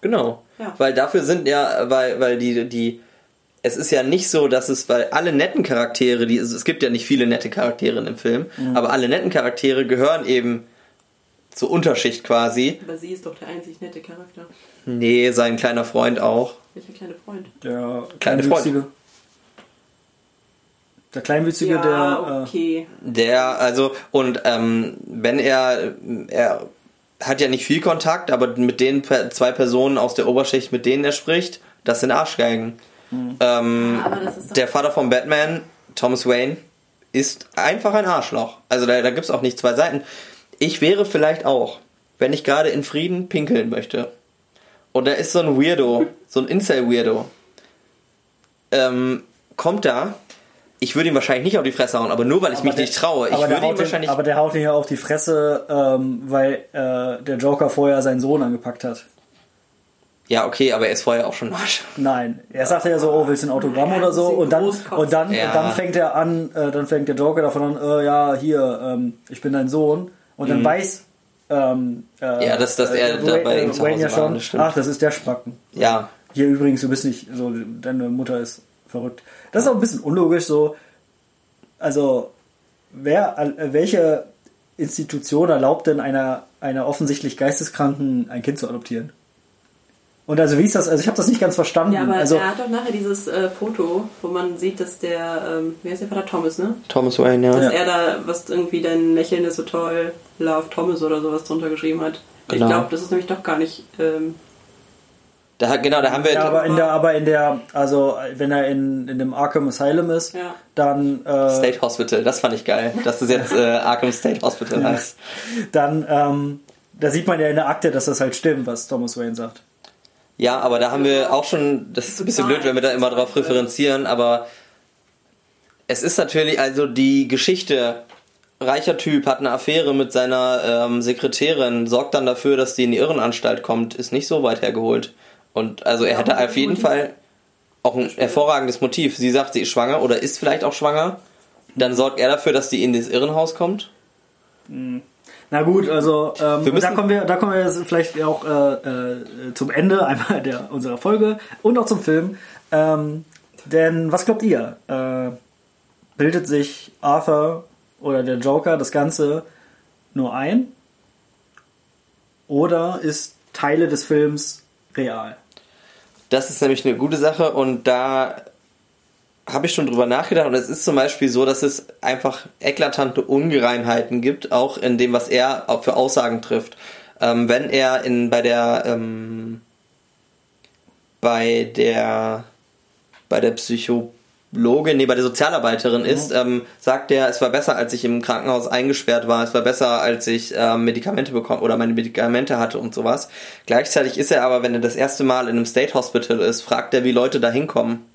Genau. Ja. Weil dafür sind ja, weil, weil die, die, es ist ja nicht so, dass es, weil alle netten Charaktere, die, es gibt ja nicht viele nette Charaktere in dem Film, aber alle netten Charaktere gehören eben zur Unterschicht quasi. Aber sie ist doch der einzig nette Charakter. Nee, sein kleiner Freund auch. Welcher kleine Freund? Der Kleine Kleinwüchsige. Der Kleinwüchsige, ja, der. Äh, okay. Der, also, und ähm, wenn er, er hat ja nicht viel Kontakt, aber mit den zwei Personen aus der Oberschicht, mit denen er spricht, das sind Arschgeigen. Ähm, Aber ist doch der Vater von Batman, Thomas Wayne, ist einfach ein Arschloch. Also da, da gibt es auch nicht zwei Seiten. Ich wäre vielleicht auch, wenn ich gerade in Frieden pinkeln möchte. Und da ist so ein Weirdo, so ein Incel-Weirdo. Ähm, kommt da. Ich würde ihm wahrscheinlich nicht auf die Fresse hauen, aber nur weil ich mich der- nicht traue. Ich aber, der würde ihm haut den, wahrscheinlich. aber der haut ihn ja auf die Fresse, ähm, weil äh, der Joker vorher seinen Sohn angepackt hat. Ja, okay, aber er ist vorher auch schon Arsch. Nein, er sagte ja so, oh, willst du ein Autogramm Ja, oder so? Und dann, und dann, Ja. und dann fängt er an, äh, dann fängt der Joker davon an, äh, ja, hier, ähm, ich bin dein Sohn. Und dann weiß ähm, äh, Mhm. Ja, dass- dass er da Wayne- bei ihm äh, zu Wayne Hause ja war, schon, das stimmt. ach, das ist der Spacken. Ja. Hier übrigens, du bist nicht, so, deine Mutter ist verrückt. Das ist auch ein bisschen unlogisch so. Also, wer, äh, welche Institution erlaubt denn einer, einer offensichtlich Geisteskranken ein Kind zu adoptieren? Und also wie ist das? Also ich habe das nicht ganz verstanden. Ja, aber also er hat doch nachher dieses äh, Foto, wo man sieht, dass der, ähm, wer ist der Vater Thomas, ne? Thomas Wayne, ja. Dass Ja. er da, was irgendwie dein Lächeln ist so toll, Love Thomas oder sowas drunter geschrieben hat. Genau. Ich glaube, das ist nämlich doch gar nicht ähm, Da, genau, da haben wir. Ja, aber in der, aber in der, also wenn er in, in dem Arkham Asylum ist, Ja. dann, äh, State Hospital, das fand ich geil, dass es jetzt äh, Arkham State Hospital heißt. dann, ähm, da sieht man ja in der Akte, dass das halt stimmt, was Thomas Wayne sagt. Ja, aber da haben wir auch schon, das ist ein bisschen blöd, wenn wir da immer drauf referenzieren, aber es ist natürlich, also die Geschichte, reicher Typ, hat eine Affäre mit seiner ähm, Sekretärin, sorgt dann dafür, dass die in die Irrenanstalt kommt, ist nicht so weit hergeholt. Und also er hätte auf jeden. Fall auch ein hervorragendes Motiv. Sie sagt, sie ist schwanger oder ist vielleicht auch schwanger. Dann sorgt er dafür, dass die in das Irrenhaus kommt. Na gut, also ähm, da kommen wir, da kommen wir jetzt vielleicht auch äh, äh, zum Ende einmal der unserer Folge und auch zum Film. Ähm, denn was glaubt ihr? Äh, bildet sich Arthur oder der Joker das Ganze nur ein? Oder ist Teile des Films real? Das ist nämlich eine gute Sache und da habe ich schon drüber nachgedacht und es ist zum Beispiel so, dass es einfach eklatante Ungereimheiten gibt, auch in dem, was er auch für Aussagen trifft. Ähm, wenn er in bei der ähm, bei der bei der Psychologin, nee, bei der Sozialarbeiterin ist, ähm, sagt er, es war besser, als ich im Krankenhaus eingesperrt war, es war besser, als ich ähm, Medikamente bekommen oder meine Medikamente hatte und sowas. Gleichzeitig ist er aber, wenn er das erste Mal in einem State Hospital ist, fragt er, wie Leute da hinkommen.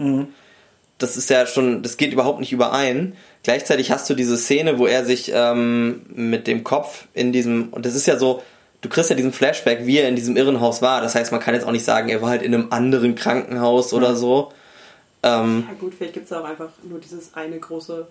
Das ist ja schon, das geht überhaupt nicht überein. Gleichzeitig hast du diese Szene, wo er sich ähm, mit dem Kopf in diesem, und das ist ja so, du kriegst ja diesen Flashback, wie er in diesem Irrenhaus war. Das heißt, man kann jetzt auch nicht sagen, er war halt in einem anderen Krankenhaus oder so. Ähm, Ja gut, vielleicht gibt es auch einfach nur dieses eine große.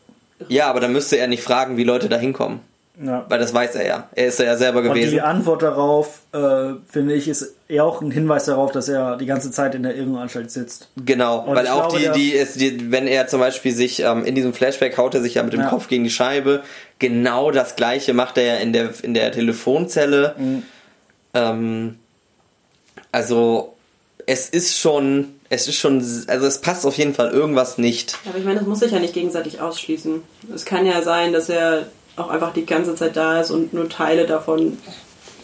ja, aber dann müsste er nicht fragen, wie Leute da hinkommen. Ja. Weil das weiß er ja. Er ist ja selber Und gewesen. die Antwort darauf, äh, finde ich, ist eher auch ein Hinweis darauf, dass er die ganze Zeit in der Irrenanstalt sitzt. Genau, Und weil auch glaube, die, die ist, die, wenn er zum Beispiel sich ähm, in diesem Flashback haut er sich ja mit dem Ja. Kopf gegen die Scheibe. Genau das gleiche macht er ja in der in der Telefonzelle. Mhm. Ähm, also es ist schon, es ist schon, also es passt auf jeden Fall irgendwas nicht. Aber ich meine, das muss sich ja nicht gegenseitig ausschließen. Es kann ja sein, dass er auch einfach die ganze Zeit da ist und nur Teile davon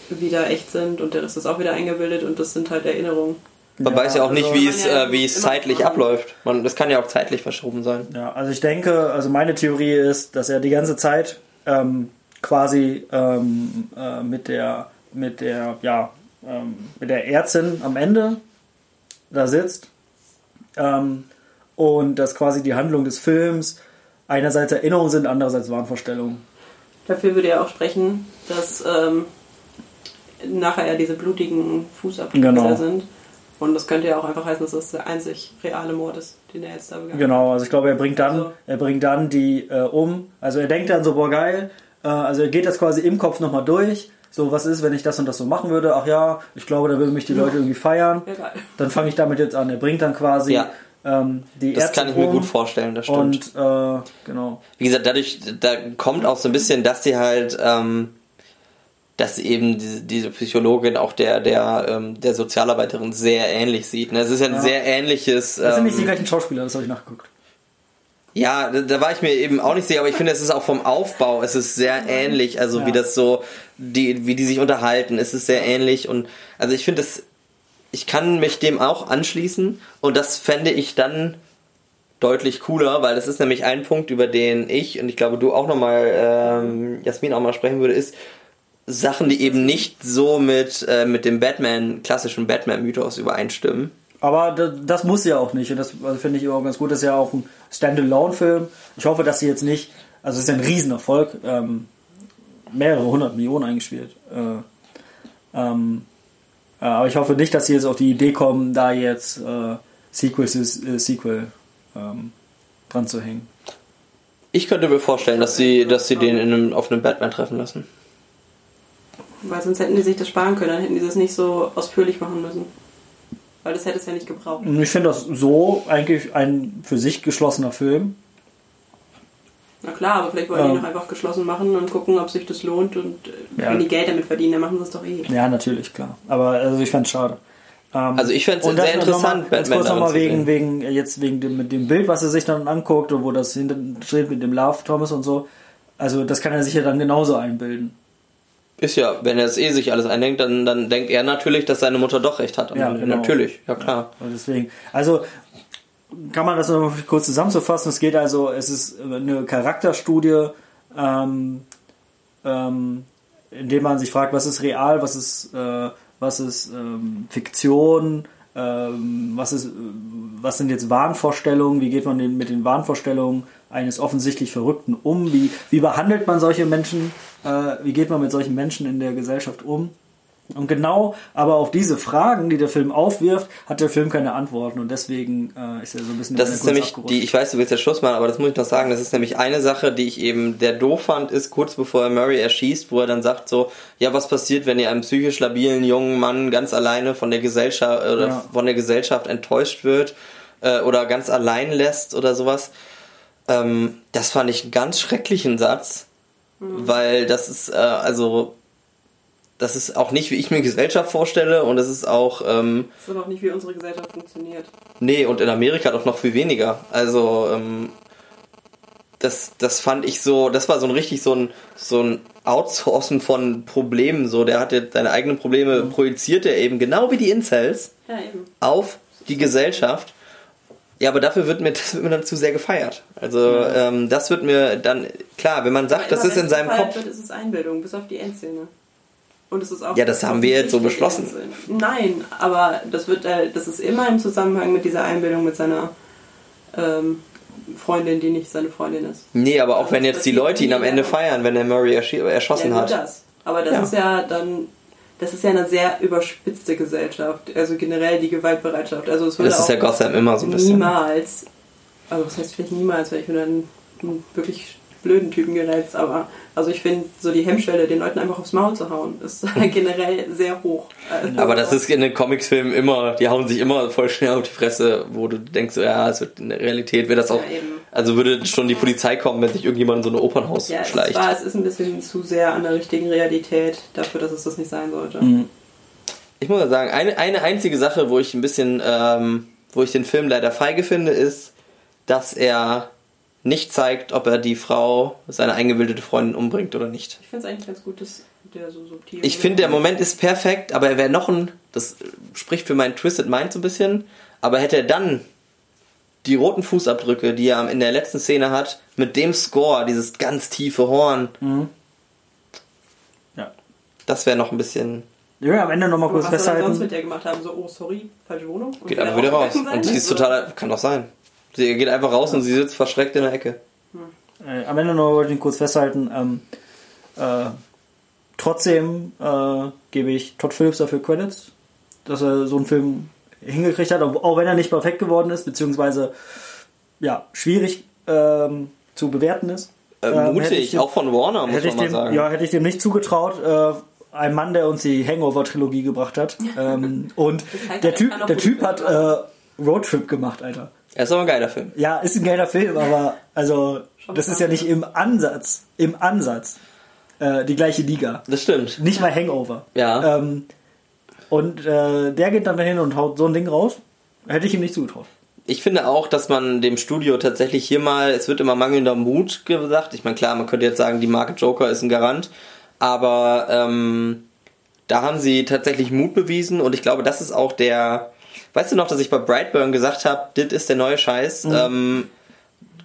wieder echt sind und der Rest ist auch wieder eingebildet und das sind halt Erinnerungen. Man Ja, weiß ja auch nicht, also- wie Kann es, ja äh, wie es zeitlich machen. abläuft. Man, das kann ja auch zeitlich verschoben sein. Ja, also ich denke, also meine Theorie ist, dass er die ganze Zeit ähm, quasi ähm, äh, mit der mit der ja ähm, mit der Ärztin am Ende da sitzt ähm, und dass quasi die Handlung des Films einerseits Erinnerungen sind, andererseits Wahnvorstellungen. Dafür würde ja auch sprechen, dass ähm, nachher ja diese blutigen Fußabdrücke Genau. da sind. Und das könnte ja auch einfach heißen, dass das der einzig reale Mord ist, den er jetzt da begangen hat. Genau, also ich glaube, er bringt dann, Also- er bringt dann die äh, um. Also er denkt dann so, boah geil. Äh, also er geht das quasi im Kopf nochmal durch. So, was ist, wenn ich das und das so machen würde? Ach ja, ich glaube, da würden mich die Leute irgendwie feiern. Ja, geil. Dann fange ich damit jetzt an. Er bringt dann quasi Ja. Ähm, die Das Ärzte kann ich mir gut vorstellen, das stimmt. Und äh, genau. wie gesagt, dadurch, da kommt auch so ein bisschen, dass sie halt, ähm, dass sie eben diese, diese Psychologin auch der, der, ähm, der Sozialarbeiterin sehr ähnlich sieht. Ne? Es ist ja ein Ja. sehr ähnliches. Das sind nicht die Ähm, gleichen Schauspieler, das habe ich nachgeguckt. ja, da, da war ich mir eben auch nicht sicher, aber ich finde, es ist auch vom Aufbau, es ist sehr ähnlich, also Ja. wie das so, die, wie die sich unterhalten, es ist sehr ähnlich und also ich finde es, ich kann mich dem auch anschließen und das fände ich dann deutlich cooler, weil das ist nämlich ein Punkt, über den ich und ich glaube du auch nochmal, ähm, Jasmin auch mal sprechen würde, ist Sachen, die eben nicht so mit, äh, mit dem Batman, klassischen Batman-Mythos übereinstimmen. Aber das, das muss ja auch nicht. Und das also finde ich auch ganz gut. Das ist ja auch ein Standalone-Film. Ich hoffe, dass sie jetzt nicht. Also, es ist ein Riesenerfolg. Ähm, mehrere hundert Millionen eingespielt. Äh, ähm, äh, aber ich hoffe nicht, dass sie jetzt auf die Idee kommen, da jetzt äh, Sequel äh, Sequel ähm, dran zu hängen. Ich könnte mir vorstellen, dass sie, dass sie den in einem, auf einem Batman treffen lassen. Weil sonst hätten die sich das sparen können, dann hätten die das nicht so ausführlich machen müssen. Weil das hätte es ja nicht gebraucht. Ich finde das so eigentlich ein für sich geschlossener Film. Na klar, aber vielleicht wollen Ja. die noch einfach geschlossen machen und gucken, ob sich das lohnt und äh, Ja. wenn die Geld damit verdienen, dann machen sie es doch eh. Ja, natürlich, klar. Aber also ich fand es schade. Ähm, Also ich fänd's und sehr interessant, Mal, jetzt Batman kurz nochmal wegen, wegen, jetzt wegen dem, mit dem Bild, was er sich dann anguckt und wo das hinten steht mit dem Love Thomas und so. Also das kann er sich ja dann genauso einbilden. Ist ja, wenn er es eh sich alles eindenkt, dann, dann denkt er natürlich, dass seine Mutter doch recht hat. Ja, genau. Natürlich, ja klar. Und deswegen, also kann man das noch kurz zusammenzufassen. Es geht also, es ist eine Charakterstudie, ähm, ähm, indem man sich fragt, was ist real, was ist, äh, was ist ähm, Fiktion, ähm, was, ist, was sind jetzt Wahnvorstellungen, wie geht man mit den Wahnvorstellungen eines offensichtlich Verrückten um, wie, wie behandelt man solche Menschen, äh, wie geht man mit solchen Menschen in der Gesellschaft um. Und genau aber auf diese Fragen, die der Film aufwirft, hat der Film keine Antworten und deswegen äh, ist er so ein bisschen Das ist nämlich die, ich weiß, du willst ja Schluss machen, aber das muss ich noch sagen, das ist nämlich eine Sache, die ich eben der doof fand, ist kurz bevor er Murray erschießt, wo er dann sagt so, ja, was passiert, wenn ihr einem psychisch labilen jungen Mann ganz alleine von der Gesellschaft oder ja. von der Gesellschaft enttäuscht wird äh, oder ganz allein lässt oder sowas. Ähm, das fand ich einen ganz schrecklichen Satz, mhm. weil das ist äh, also das ist auch nicht, wie ich mir Gesellschaft vorstelle und es ist auch. Ähm, das ist auch nicht, wie unsere Gesellschaft funktioniert. Nee, und in Amerika doch noch viel weniger. Also, ähm, das, das fand ich so, das war so ein richtig so ein, so ein Outsourcen von Problemen. So, der hatte seine eigenen Probleme, mhm. projiziert er eben, genau wie die Incels, ja, auf die Gesellschaft. Ja, aber dafür wird mir, das wird mir dann zu sehr gefeiert. Also, ja. ähm, das wird mir dann, klar, wenn man sagt, das ist in seinem Kopf. Wird, ist es Einbildung, bis auf die Endszene. Und es ist auch ja, das haben wir jetzt so beschlossen. Nein, aber das wird, äh, das ist immer im Zusammenhang mit dieser Einbildung mit seiner ähm, Freundin, die nicht seine Freundin ist. Nee, aber auch also wenn jetzt die Leute ihn am Ende feiern, wenn er Murray erschossen ja, hat. Das. Aber das ja. ist ja dann, das ist ja eine sehr überspitzte Gesellschaft. Also generell die Gewaltbereitschaft. Also es würde das ist ja Gotham immer so ein bisschen. Niemals, also was heißt vielleicht niemals, weil ich bin dann wirklich blöden Typen gereizt, aber also ich finde, so die Hemmschwelle, den Leuten einfach aufs Maul zu hauen, ist generell sehr hoch. Also aber das ist in den Comicsfilmen immer, die hauen sich immer voll schnell auf die Fresse, wo du denkst, ja, es wird in der Realität wird das auch, ja, also würde schon die Polizei kommen, wenn sich irgendjemand in so ein Opernhaus ja, schleicht. Ja, es ist ein bisschen zu sehr an der richtigen Realität dafür, dass es das nicht sein sollte. Mhm. Ich muss sagen, eine, eine einzige Sache, wo ich ein bisschen, ähm, wo ich den Film leider feige finde, ist, dass er nicht zeigt, ob er die Frau, seine eingebildete Freundin, umbringt oder nicht. Ich finde es eigentlich ganz gut, dass der so subtil Ich finde, der Moment ist perfekt, aber er wäre noch ein, das spricht für meinen Twisted Mind so ein bisschen, aber hätte er dann die roten Fußabdrücke, die er in der letzten Szene hat, mit dem Score, dieses ganz tiefe Horn. Mhm. Ja. Das wäre noch ein bisschen. Ja, am Ende nochmal kurz was festhalten. Was sonst mit der gemacht haben, so, oh sorry, falsche Wohnung. Und Geht einfach wieder raus. Und sie ist total, kann doch sein. Sie geht einfach raus und sie sitzt verschreckt in der Ecke. Äh, am Ende noch wollte ich kurz festhalten. Ähm, äh, trotzdem äh, gebe ich Todd Phillips dafür Credits, dass er so einen Film hingekriegt hat, auch wenn er nicht perfekt geworden ist, beziehungsweise ja, schwierig ähm, zu bewerten ist. Äh, ähm, mutig, dem, auch von Warner, muss man mal dem, sagen. Ja, hätte ich dem nicht zugetraut. Äh, ein Mann, der uns die Hangover-Trilogie gebracht hat. ähm, und der Typ, der Typ hat äh, Roadtrip gemacht, Alter. Er ist aber ein geiler Film. Ja, ist ein geiler Film, aber also das ist ja nicht im Ansatz, im Ansatz äh, die gleiche Liga. Das stimmt. Nicht mal Hangover. Ja. Ähm, und äh, der geht dann dahin und haut so ein Ding raus. Hätte ich ihm nicht zugetraut. Ich finde auch, dass man dem Studio tatsächlich hier mal, es wird immer mangelnder Mut gesagt. Ich meine, klar, man könnte jetzt sagen, die Marke Joker ist ein Garant, aber ähm, da haben sie tatsächlich Mut bewiesen und ich glaube, das ist auch der, Weißt du noch, dass ich bei Brightburn gesagt habe, das ist der neue Scheiß? Mhm. Ähm,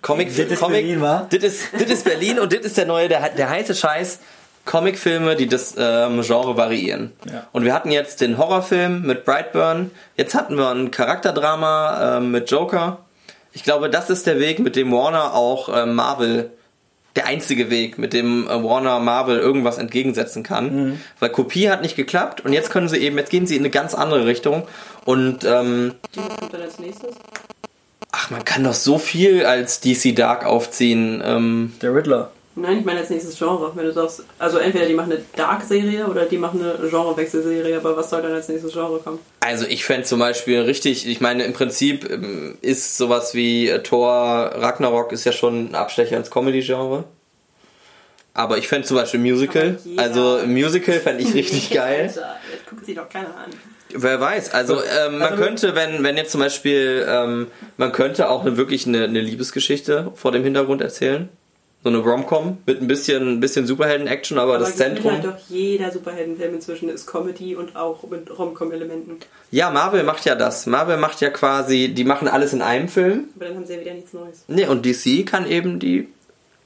Comic, das ist Comic, Berlin, war? Das ist, das ist Berlin und das ist der neue, der, der heiße Scheiß. Comicfilme, die das ähm, Genre variieren. Ja. Und wir hatten jetzt den Horrorfilm mit Brightburn, jetzt hatten wir ein Charakterdrama ähm, mit Joker. Ich glaube, das ist der Weg, mit dem Warner auch ähm, Marvel der einzige Weg, mit dem äh, Warner Marvel irgendwas entgegensetzen kann. Mhm. Weil Kopie hat nicht geklappt und jetzt können sie eben, jetzt gehen sie in eine ganz andere Richtung. Und ähm, was kommt dann als nächstes? Ach, man kann doch so viel als DC Dark aufziehen. Ähm, der Riddler. Nein, ich meine als nächstes Genre. Wenn du sagst, also entweder die machen eine Dark-Serie oder die machen eine Genrewechselserie, aber was soll dann als nächstes Genre kommen? Also ich fände zum Beispiel richtig, ich meine im Prinzip ähm, ist sowas wie äh, Thor Ragnarok ist ja schon ein Abstecher ins Comedy-Genre. Aber ich fände zum Beispiel Musical. Also Musical fände ich richtig geil. Alter, jetzt guckt sich doch keiner an. Wer weiß, also ähm, man also, könnte, wenn, wenn jetzt zum Beispiel, ähm, man könnte auch eine, wirklich eine, eine Liebesgeschichte vor dem Hintergrund erzählen So eine Rom-Com mit ein bisschen, ein bisschen Superhelden-Action, aber, Aber das gefühlt Zentrum. halt doch jeder Superheldenfilm inzwischen ist Comedy und auch mit Rom-Com-Elementen. Ja, Marvel macht ja das. Marvel macht ja quasi, die machen alles in einem Film. Aber dann haben sie ja wieder nichts Neues. Nee, und DC kann eben die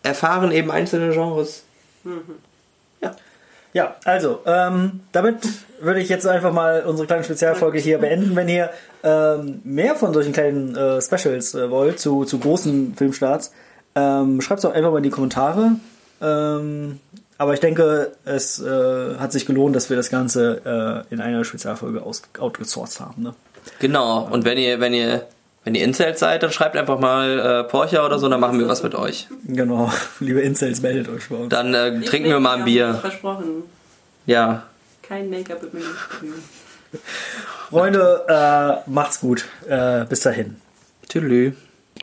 erfahren eben einzelne Genres. Ja. Ja, also, ähm, damit würde ich jetzt einfach mal unsere kleine Spezialfolge hier beenden. Wenn ihr ähm, mehr von solchen kleinen äh, Specials äh, wollt, zu, zu großen Filmstarts, ähm, schreibt es doch einfach mal in die Kommentare. Ähm, aber ich denke, es äh, hat sich gelohnt, dass wir das Ganze äh, in einer Spezialfolge aus, outgesourced haben. Ne? Genau. Und wenn ihr, wenn ihr, wenn ihr Incels seid, dann schreibt einfach mal äh, Porcher oder so, dann machen wir was mit euch. Genau, liebe Incels, meldet euch bei uns. Dann äh, trinken wir mal ein Bier. Versprochen. Ja. Kein Make-up mit mir. Freunde, äh, macht's gut. Äh, bis dahin. Tschüss.